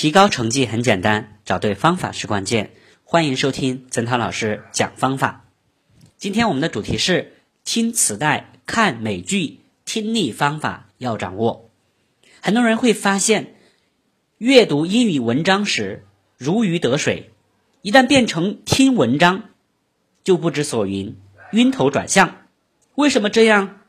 提高成绩很简单，找对方法是关键。欢迎收听曾涛老师讲方法。今天我们的主题是听磁带、看美剧，听力方法要掌握。很多人会发现，阅读英语文章时如鱼得水，一旦变成听文章，就不知所云，晕头转向。为什么这样？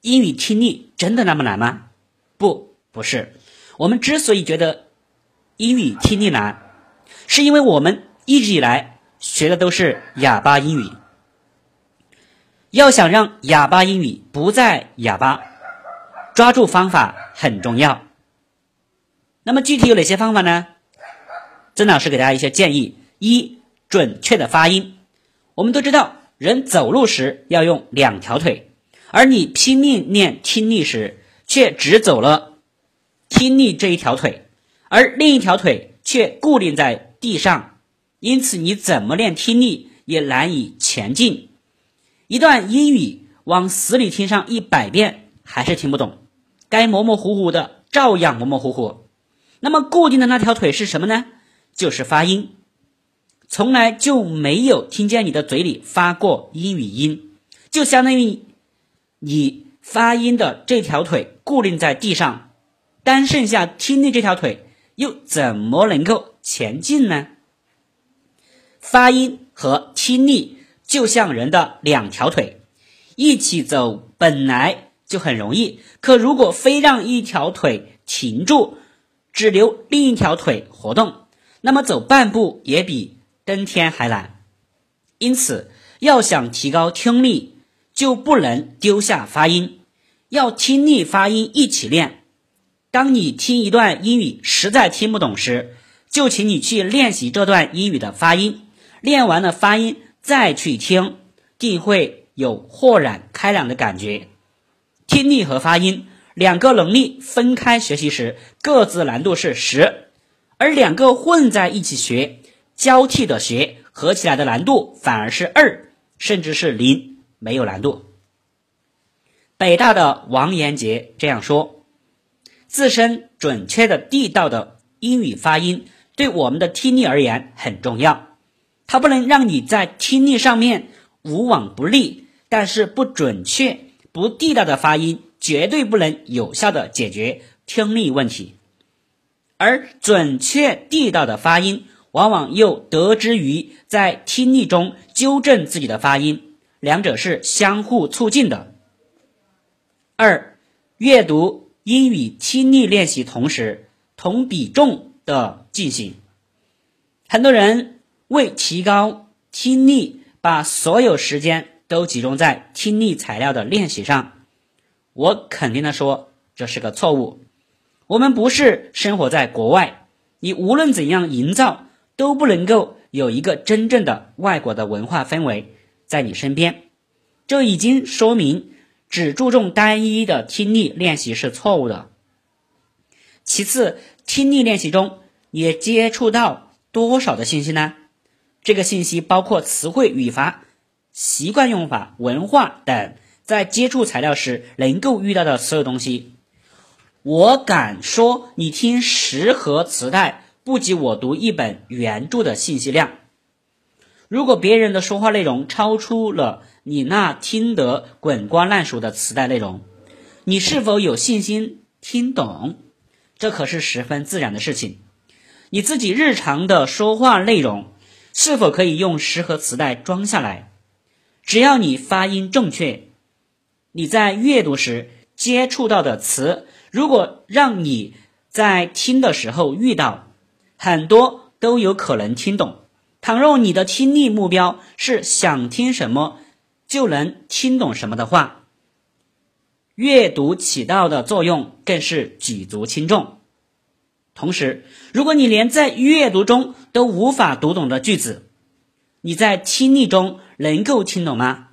英语听力真的那么难吗？不，不是。我们之所以觉得英语听力难，是因为我们一直以来学的都是哑巴英语。要想让哑巴英语不再哑巴，抓住方法很重要。那么具体有哪些方法呢？曾老师给大家一些建议：一、准确的发音。我们都知道，人走路时要用两条腿，而你拼命练听力时，却只走了听力这一条腿，而另一条腿却固定在地上，因此你怎么练听力也难以前进。一段英语往死里听上一百遍，还是听不懂，该模模糊糊的照样模模糊糊。那么固定的那条腿是什么呢？就是发音，从来就没有听见你的嘴里发过英语音，就相当于你发音的这条腿固定在地上，单剩下听力这条腿，又怎么能够前进呢？发音和听力就像人的两条腿，一起走本来就很容易，可如果非让一条腿停住，只留另一条腿活动，那么走半步也比登天还难。因此，要想提高听力，就不能丢下发音，要听力发音一起练。当你听一段英语实在听不懂时，就请你去练习这段英语的发音，练完了发音再去听，定会有豁然开朗的感觉。听力和发音。两个能力分开学习时，各自难度是十；而两个混在一起学，交替的学，合起来的难度反而是二，甚至是零，没有难度。北大的王延杰这样说：“自身准确的、地道的英语发音，对我们的听力而言很重要。它不能让你在听力上面无往不利，但是不准确、不地道的发音。”绝对不能有效的解决听力问题，而准确地道的发音，往往又得之于在听力中纠正自己的发音，两者是相互促进的。二、阅读英语听力练习同时同比重的进行，很多人为提高听力，把所有时间都集中在听力材料的练习上。我肯定的说，这是个错误。我们不是生活在国外，你无论怎样营造，都不能够有一个真正的外国的文化氛围在你身边。这已经说明，只注重单一的听力练习是错误的。其次，听力练习中也接触到多少的信息呢？这个信息包括词汇、语法、习惯用法、文化等。在接触材料时能够遇到的所有东西，我敢说，你听十盒磁带不及我读一本原著的信息量。如果别人的说话内容超出了你那听得滚瓜烂熟的磁带内容，你是否有信心听懂？这可是十分自然的事情。你自己日常的说话内容是否可以用十盒磁带装下来？只要你发音正确。你在阅读时接触到的词，如果让你在听的时候遇到，很多都有可能听懂。倘若你的听力目标是想听什么就能听懂什么的话，阅读起到的作用更是举足轻重。同时，如果你连在阅读中都无法读懂的句子，你在听力中能够听懂吗？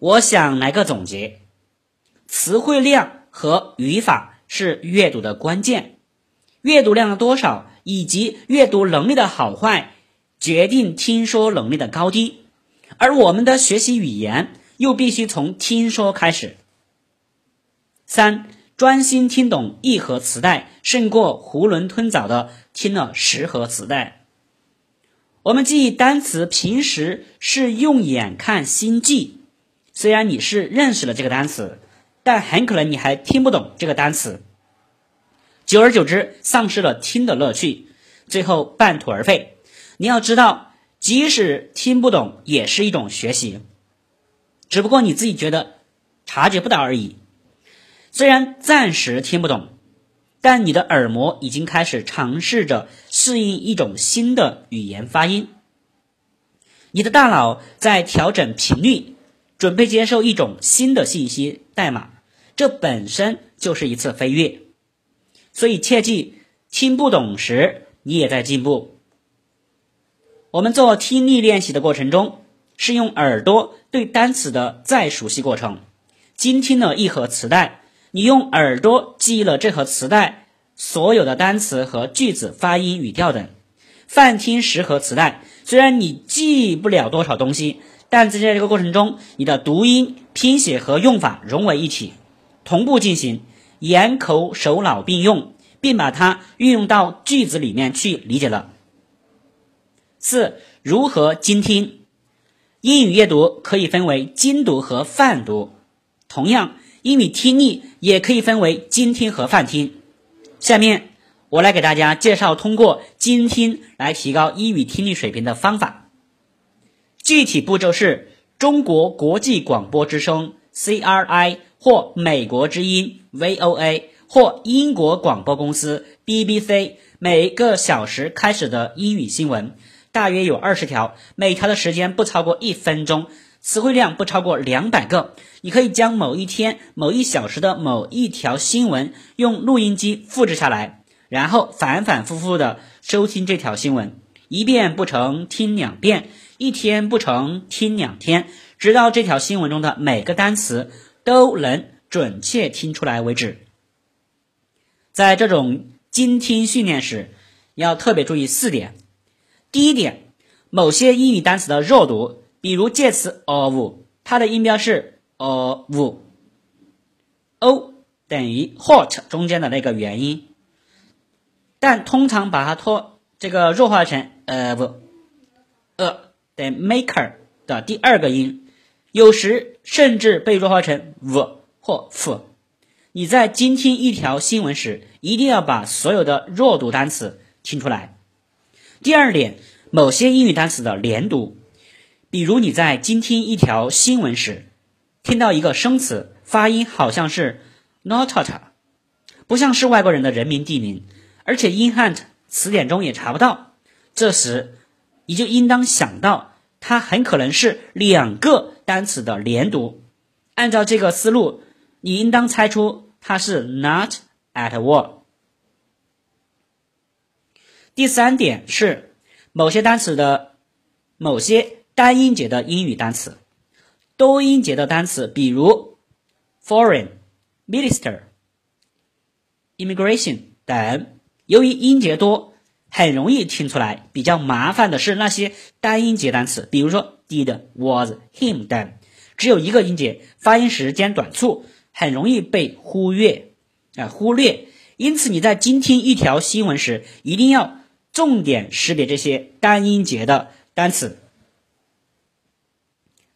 我想来个总结：词汇量和语法是阅读的关键，阅读量的多少以及阅读能力的好坏，决定听说能力的高低。而我们的学习语言又必须从听说开始。三、专心听懂一盒磁带，胜过囫囵吞枣的听了十盒磁带。我们记忆单词平时是用眼看心记，虽然你是认识了这个单词，但很可能你还听不懂这个单词，久而久之丧失了听的乐趣，最后半途而废。你要知道，即使听不懂也是一种学习，只不过你自己觉得察觉不到而已。虽然暂时听不懂，但你的耳膜已经开始尝试着适应一种新的语言发音。你的大脑在调整频率，准备接受一种新的信息代码，这本身就是一次飞跃。所以切记，听不懂时你也在进步。我们做听力练习的过程中，是用耳朵对单词的再熟悉过程。精听了一盒磁带。你用耳朵记忆了这盒磁带所有的单词和句子、发音、语调等。泛听十盒磁带，虽然你记不了多少东西，但在这个过程中，你的读音、拼写和用法融为一体，同步进行，眼、口、手、脑并用，并把它运用到句子里面去理解了。四、如何精听？英语阅读可以分为精读和泛读，同样。英语听力也可以分为精听和泛听。下面我来给大家介绍通过精听来提高英语听力水平的方法。具体步骤是：中国国际广播之声 （CRI） 或美国之音 （VOA） 或英国广播公司 （BBC） 每个小时开始的英语新闻，大约有二十条，每条的时间不超过一分钟。词汇量不超过两百个，你可以将某一天某一小时的某一条新闻用录音机复制下来，然后反反复复的收听这条新闻，一遍不成听两遍，一天不成听两天，直到这条新闻中的每个单词都能准确听出来为止。在这种精听训练时，要特别注意四点。第一点，某些英语单词的弱读。比如介词 of，它的音标是 of，o 等于 hot 中间的那个元音，但通常把它拖这个弱化成 of，a 等 maker 的第二个音，有时甚至被弱化成 v 或 f。你在精听一条新闻时，一定要把所有的弱读单词听出来。第二点，某些英语单词的连读。比如你在精听一条新闻时，听到一个生词发音好像是 notat，不像是外国人的人名地名，而且 in hand 词典中也查不到，这时你就应当想到它很可能是两个单词的连读。按照这个思路，你应当猜出它是 not at all。第三点是某些单词的某些。单音节的英语单词，多音节的单词，比如 foreign、minister、immigration 等，由于音节多，很容易听出来。比较麻烦的是那些单音节单词，比如说 did、was、him 等，只有一个音节，发音时间短促，很容易被忽略啊忽略。因此你在精听一条新闻时，一定要重点识别这些单音节的单词。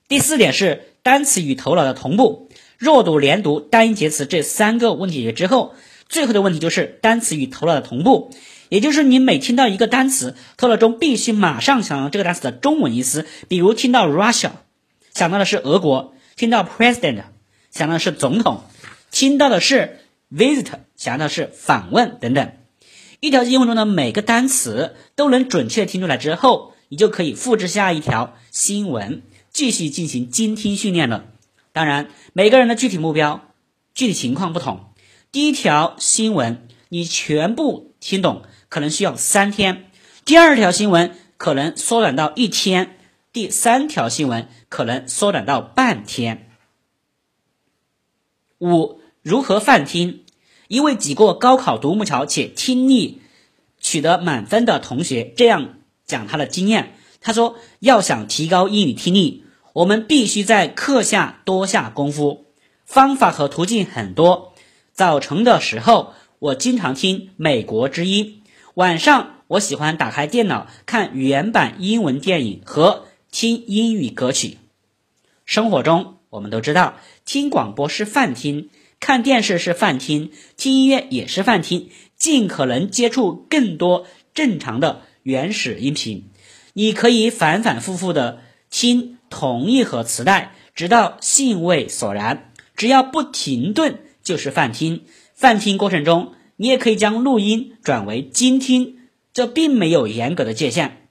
第四点是单词与头脑的同步，弱读、连读、单音节词这三个问题解之后，最后的问题就是单词与头脑的同步，也就是你每听到一个单词，头脑中必须马上想到这个单词的中文意思。比如听到 Russia，想到的是俄国；听到 President，想到的是总统；听到的是 Visit，想到的是访问等等。一条英文中的每个单词都能准确听出来之后，你就可以复制下一条新闻。继续进行精听训练了。当然，每个人的具体目标、具体情况不同。第一条新闻你全部听懂，可能需要三天；第二条新闻可能缩短到一天；第三条新闻可能缩短到半天。五、如何泛听？一位挤过高考独木桥且听力取得满分的同学这样讲他的经验：他说，要想提高英语听力。我们必须在课下多下功夫，方法和途径很多。早晨的时候，我经常听美国之音；晚上，我喜欢打开电脑看原版英文电影和听英语歌曲。生活中，我们都知道，听广播是泛听，看电视是泛听，听音乐也是泛听，尽可能接触更多正常的原始音频。你可以反反复复的听同一盒磁带，直到兴味索然。只要不停顿。就是泛听，泛听过程中，你也可以将录音转为精听，这并没有严格的界限，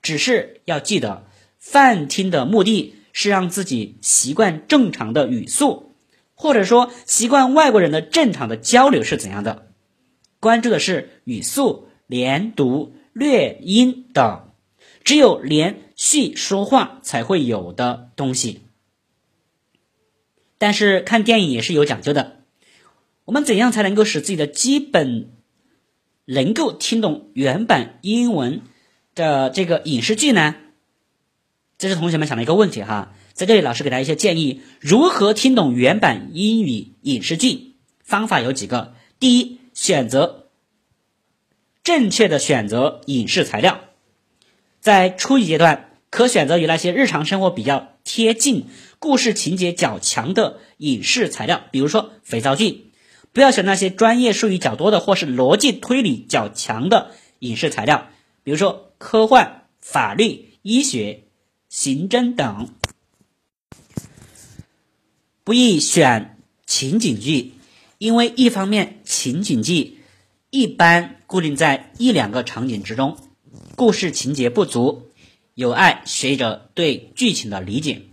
只是要记得，泛听的目的是让自己习惯正常的语速，或者说习惯外国人的正常的交流是怎样的，关注的是语速、连读、略音等，只有连续说话才会有的东西。但是看电影也是有讲究的。我们怎样才能够使自己的基本能够听懂原版英文的这个影视剧呢？这是同学们想的一个问题哈。在这里，老师给大家一些建议：如何听懂原版英语影视剧？方法有几个。第一，选择正确的选择影视材料。在初级阶段，可选择与那些日常生活比较贴近、故事情节较强的影视材料，比如说肥皂剧。不要选那些专业术语较多的或是逻辑推理较强的影视材料，比如说科幻、法律、医学、刑侦等。不宜选情景剧，因为一方面情景剧一般固定在一两个场景之中，故事情节不足，有碍学者对剧情的理解；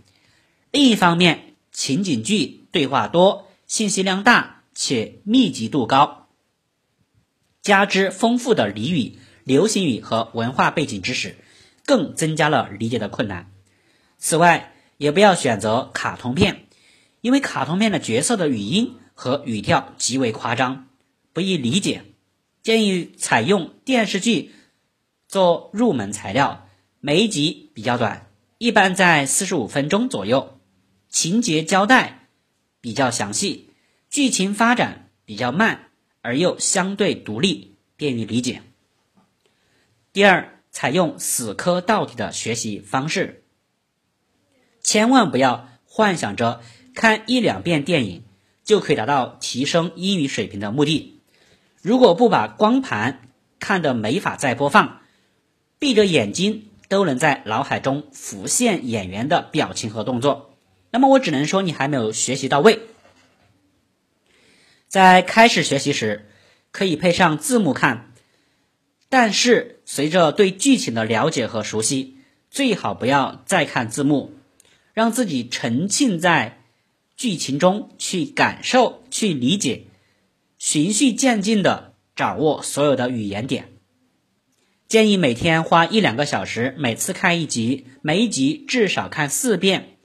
另一方面，情景剧对话多，信息量大。且密集度高，加之丰富的俚语、流行语和文化背景知识，更增加了理解的困难。此外，也不要选择卡通片，因为卡通片的角色的语音和语调极为夸张，不易理解。建议采用电视剧做入门材料，每一集比较短，一般在四十五分钟左右，情节交代比较详细。剧情发展比较慢，而又相对独立，便于理解。第二，采用死磕到底的学习方式，千万不要幻想着看一两遍电影就可以达到提升英语水平的目的。如果不把光盘看得没法再播放，闭着眼睛都能在脑海中浮现演员的表情和动作，那么我只能说你还没有学习到位。在开始学习时，可以配上字幕看，但是随着对剧情的了解和熟悉，最好不要再看字幕，让自己沉浸在剧情中去感受、去理解，循序渐进的掌握所有的语言点。建议每天花一两个小时，每次看一集，每一集至少看四遍。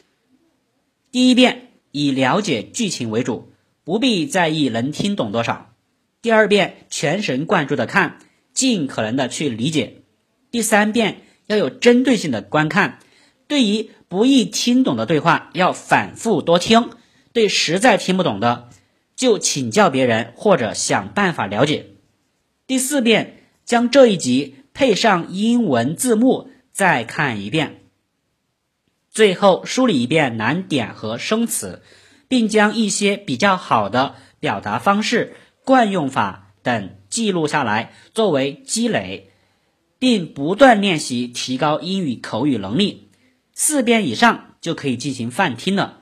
第一遍以了解剧情为主。不必在意能听懂多少。第二遍全神贯注的看，尽可能的去理解。第三遍要有针对性的观看。对于不易听懂的对话，要反复多听。对实在听不懂的，就请教别人或者想办法了解。第四遍将这一集配上英文字幕再看一遍。最后梳理一遍难点和生词。并将一些比较好的表达方式、惯用法等记录下来，作为积累，并不断练习，提高英语口语能力。四遍以上就可以进行泛听了，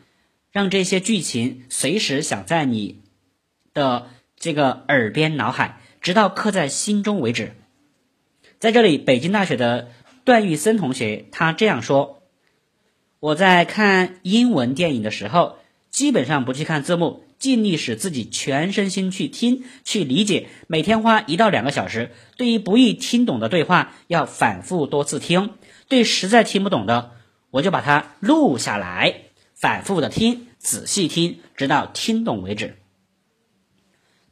让这些剧情随时响在你的这个耳边、脑海，直到刻在心中为止。在这里，北京大学的段玉森同学他这样说：“我在看英文电影的时候。”基本上不去看字幕，尽力使自己全身心去听、去理解。每天花一到两个小时。对于不易听懂的对话，要反复多次听。对实在听不懂的，我就把它录下来，反复的听，仔细听，直到听懂为止。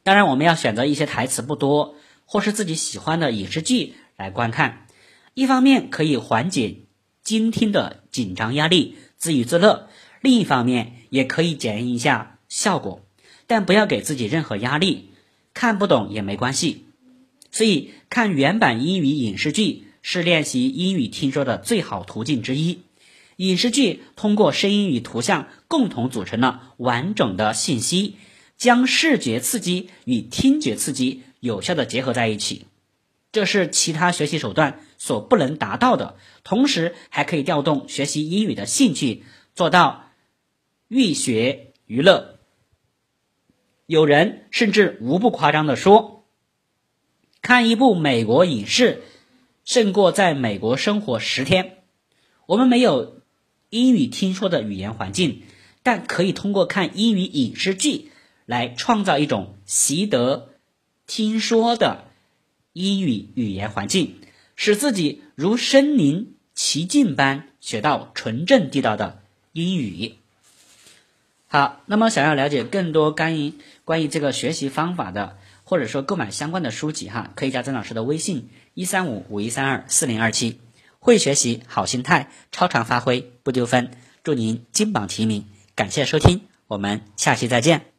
当然，我们要选择一些台词不多或是自己喜欢的影视剧来观看。一方面可以缓解精听的紧张压力，自娱自乐。另一方面，也可以检验一下效果。但不要给自己任何压力，看不懂也没关系。所以，看原版英语影视剧是练习英语听说的最好途径之一。影视剧通过声音与图像共同组成了完整的信息，将视觉刺激与听觉刺激有效的结合在一起，这是其他学习手段所不能达到的。同时，还可以调动学习英语的兴趣，做到寓学娱乐。有人甚至无不夸张的说，看一部美国影视胜过在美国生活十天。我们没有。英语听说的语言环境，但可以通过看英语影视剧来创造一种习得听说的英语语言环境，使自己如身临其境般学到纯正地道的英语。好，那么想要了解更多关于关于这个学习方法的，或者说购买相关的书籍哈，可以加曾老师的微信：一三五五一三二四零二七。会学习，好心态，超常发挥不丢分。祝您金榜题名！感谢收听，我们下期再见。